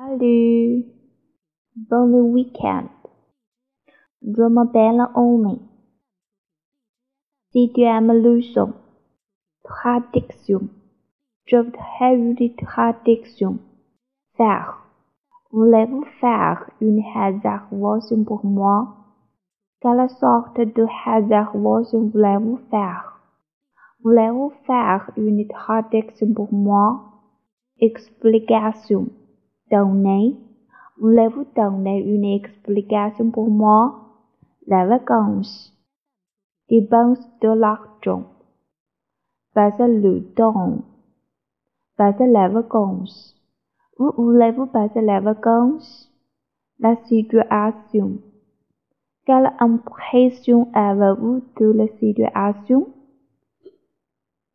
Salut, bon week-end. Je m'appelle Omi. Si tu aimes le son, traduction. Je voudrais une traduction. Faire. Voulez-vous faire une réservation pour moi? Quelle sorte de réservation voulez-vous faire? Voulez-vous faire une traduction pour moi? Explication. Tornei. Um levo tão na inexplicação por mó, la vacance. Il pense de l'argent. Pas le temps. Pas la vacance. Vous voulez-vous passer la vacance? La situation. Quelle impression avez-vous de la situation?